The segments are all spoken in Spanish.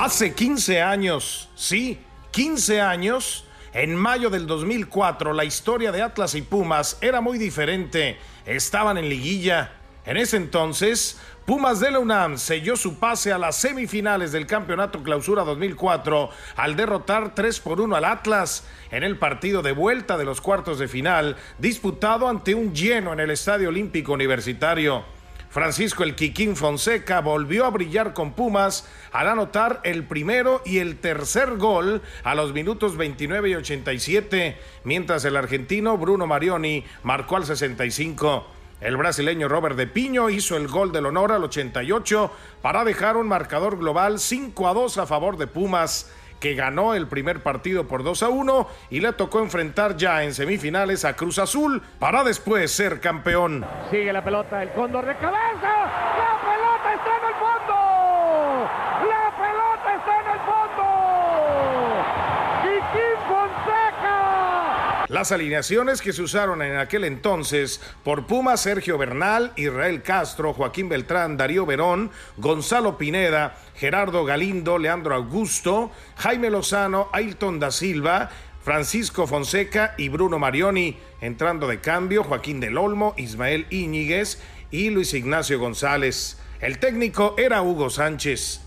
Hace 15 años, sí, 15 años, en mayo del 2004, la historia de Atlas y Pumas era muy diferente. Estaban en liguilla. En ese entonces, Pumas de la UNAM selló su pase a las semifinales del Campeonato Clausura 2004 al derrotar 3 por 1 al Atlas en el partido de vuelta de los cuartos de final, disputado ante un lleno en el Estadio Olímpico Universitario. Francisco el Quiquín Fonseca volvió a brillar con Pumas al anotar el primero y el tercer gol a los minutos 29 y 87, mientras el argentino Bruno Marioni marcó al 65. El brasileño Robert de Piño hizo el gol del honor al 88 para dejar un marcador global 5 a 2 a favor de Pumas que ganó el primer partido por 2 a 1 y le tocó enfrentar ya en semifinales a Cruz Azul para después ser campeón. Sigue la pelota, el cóndor de cabeza. La pelota está en el fondo. La pelota está en el fondo. Quiquín Fonseca. Las alineaciones que se usaron en aquel entonces por Puma, Sergio Bernal, Israel Castro, Joaquín Beltrán, Darío Verón, Gonzalo Pineda, Gerardo Galindo, Leandro Augusto, Jaime Lozano, Ailton da Silva, Francisco Fonseca y Bruno Marioni, entrando de cambio Joaquín del Olmo, Ismael Íñiguez y Luis Ignacio González. El técnico era Hugo Sánchez.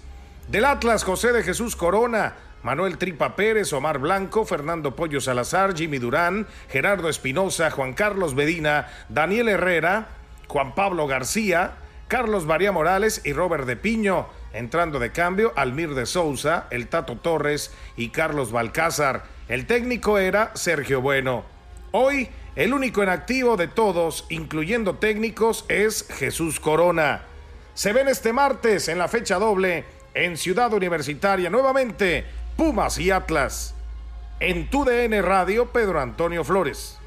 Del Atlas, José de Jesús Corona, Manuel Tripa Pérez, Omar Blanco, Fernando Pollo Salazar, Jimmy Durán, Gerardo Espinosa, Juan Carlos Medina, Daniel Herrera, Juan Pablo García, Carlos María Morales y Robert de Piño. Entrando de cambio, Almir de Souza, el Tato Torres y Carlos Balcázar. El técnico era Sergio Bueno. Hoy, el único en activo de todos, incluyendo técnicos, es Jesús Corona. Se ven este martes en la fecha doble en Ciudad Universitaria nuevamente Pumas y Atlas. En tu DN Radio, Pedro Antonio Flores.